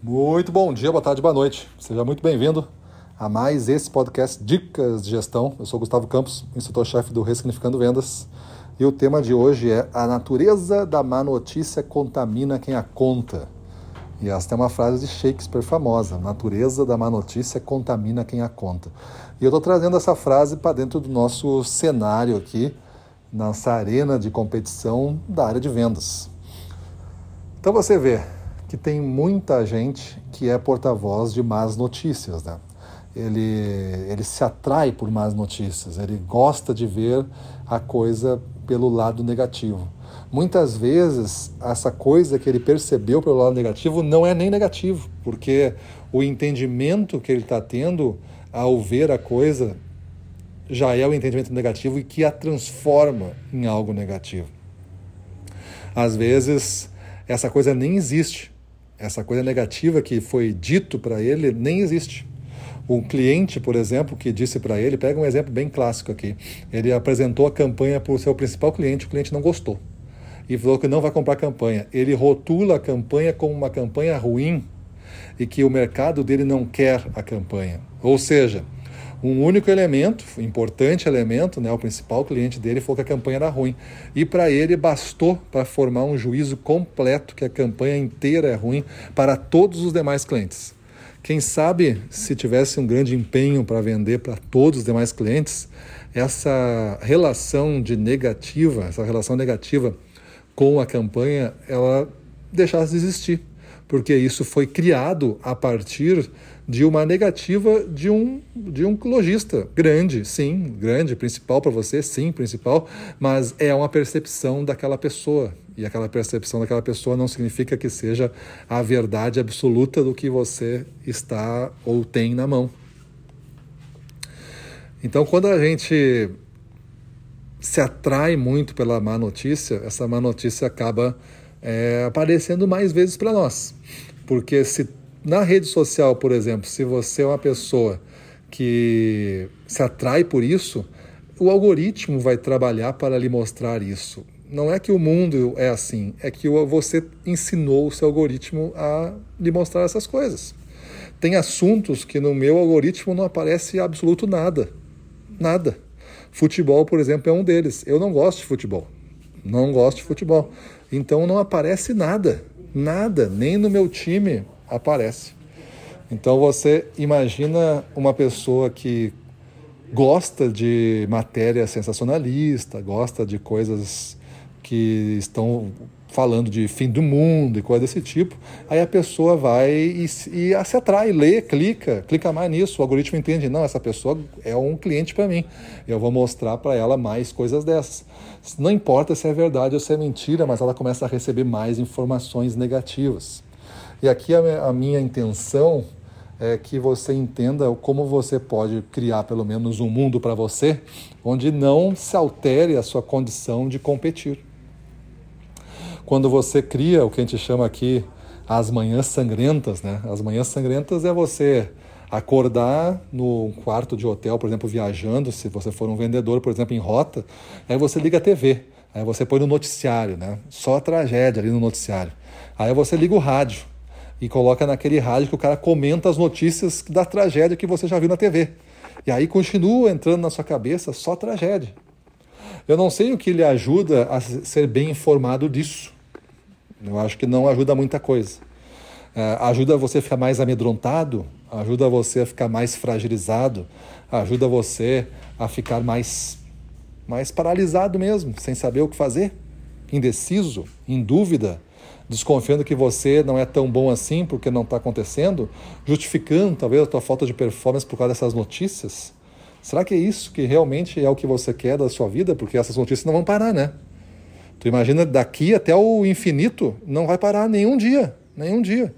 Muito bom dia, boa tarde, boa noite. Seja muito bem-vindo a mais esse podcast Dicas de Gestão. Eu sou Gustavo Campos, instrutor-chefe do Ressignificando Vendas. E o tema de hoje é A natureza da má notícia contamina quem a conta. E essa é uma frase de Shakespeare famosa: natureza da má notícia contamina quem a conta. E eu estou trazendo essa frase para dentro do nosso cenário aqui, nessa arena de competição da área de vendas. Então você vê que tem muita gente que é porta-voz de más notícias, né? Ele, ele se atrai por más notícias, ele gosta de ver a coisa pelo lado negativo. Muitas vezes, essa coisa que ele percebeu pelo lado negativo não é nem negativo, porque o entendimento que ele está tendo ao ver a coisa já é o entendimento negativo e que a transforma em algo negativo. Às vezes, essa coisa nem existe. Essa coisa negativa que foi dito para ele nem existe. Um cliente, por exemplo, que disse para ele, pega um exemplo bem clássico aqui. Ele apresentou a campanha para o seu principal cliente, o cliente não gostou. E falou que não vai comprar a campanha. Ele rotula a campanha como uma campanha ruim e que o mercado dele não quer a campanha. Ou seja, um único elemento, importante elemento, né, o principal cliente dele falou que a campanha era ruim. E para ele bastou para formar um juízo completo que a campanha inteira é ruim para todos os demais clientes. Quem sabe, se tivesse um grande empenho para vender para todos os demais clientes, essa relação de negativa, essa relação negativa com a campanha, ela deixasse de existir, porque isso foi criado a partir de uma negativa de um, de um lojista grande, sim, grande, principal para você, sim, principal, mas é uma percepção daquela pessoa. E aquela percepção daquela pessoa não significa que seja a verdade absoluta do que você está ou tem na mão. Então, quando a gente se atrai muito pela má notícia, essa má notícia acaba é, aparecendo mais vezes para nós. Porque se na rede social, por exemplo, se você é uma pessoa que se atrai por isso, o algoritmo vai trabalhar para lhe mostrar isso. Não é que o mundo é assim, é que você ensinou o seu algoritmo a lhe mostrar essas coisas. Tem assuntos que no meu algoritmo não aparece absoluto nada. Nada. Futebol, por exemplo, é um deles. Eu não gosto de futebol. Não gosto de futebol. Então não aparece nada. Nada. Nem no meu time aparece. Então você imagina uma pessoa que gosta de matéria sensacionalista, gosta de coisas que estão falando de fim do mundo e coisa desse tipo, aí a pessoa vai e, e se atrai, lê, clica, clica mais nisso, o algoritmo entende, não, essa pessoa é um cliente para mim, eu vou mostrar para ela mais coisas dessas. Não importa se é verdade ou se é mentira, mas ela começa a receber mais informações negativas. E aqui a, minha intenção é que você entenda como você pode criar pelo menos um mundo para você onde não se altere a sua condição de competir. Quando você cria o que a gente chama aqui as manhãs sangrentas, né? As manhãs sangrentas é você acordar no quarto de hotel, por exemplo, viajando, se você for um vendedor, por exemplo, em rota, aí você liga a TV, aí você põe no noticiário, né? Só tragédia ali no noticiário. Aí você liga o rádio, e coloca naquele rádio que o cara comenta as notícias da tragédia que você já viu na TV. E aí continua entrando na sua cabeça só tragédia. Eu não sei o que lhe ajuda a ser bem informado disso. Eu acho que não ajuda muita coisa. É, ajuda você a ficar mais amedrontado, ajuda você a ficar mais fragilizado, ajuda você a ficar mais, mais paralisado mesmo, sem saber o que fazer, indeciso, em dúvida, desconfiando que você não é tão bom assim porque não está acontecendo, justificando talvez a tua falta de performance por causa dessas notícias? Será que é isso que realmente é o que você quer da sua vida? Porque essas notícias não vão parar, né? Tu imagina daqui até o infinito, não vai parar nenhum dia, nenhum dia.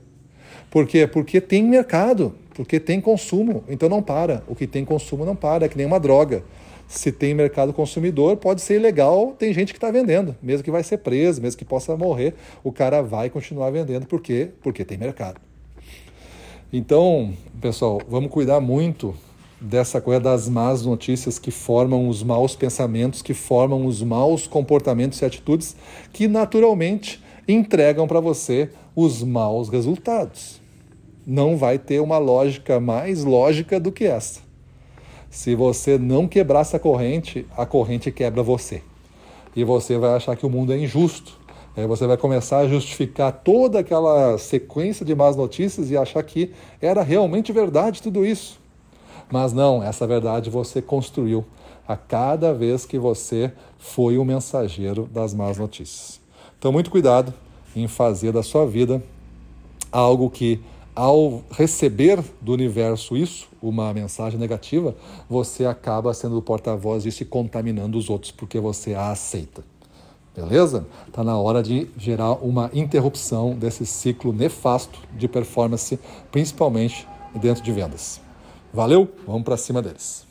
Por quê? Porque tem mercado, porque tem consumo, então não para. O que tem consumo não para, é que nem uma droga se tem mercado consumidor, pode ser ilegal, tem gente que está vendendo, mesmo que vai ser preso, mesmo que possa morrer, o cara vai continuar vendendo, por quê? Porque tem mercado. Então, pessoal, vamos cuidar muito dessa coisa das más notícias que formam os maus pensamentos, que formam os maus comportamentos e atitudes que naturalmente entregam para você os maus resultados. não vai ter uma lógica mais lógica do que essa. Se você não quebrar essa corrente, a corrente quebra você. E você vai achar que o mundo é injusto. Aí você vai começar a justificar toda aquela sequência de más notícias e achar que era realmente verdade tudo isso. Mas não, essa verdade você construiu a cada vez que você foi o mensageiro das más notícias. Então, muito cuidado em fazer da sua vida algo que ao receber do universo isso, uma mensagem negativa, você acaba sendo o porta-voz disso e contaminando os outros porque você a aceita. Beleza? Está na hora de gerar uma interrupção desse ciclo nefasto de performance, principalmente dentro de vendas. Valeu? Vamos para cima deles.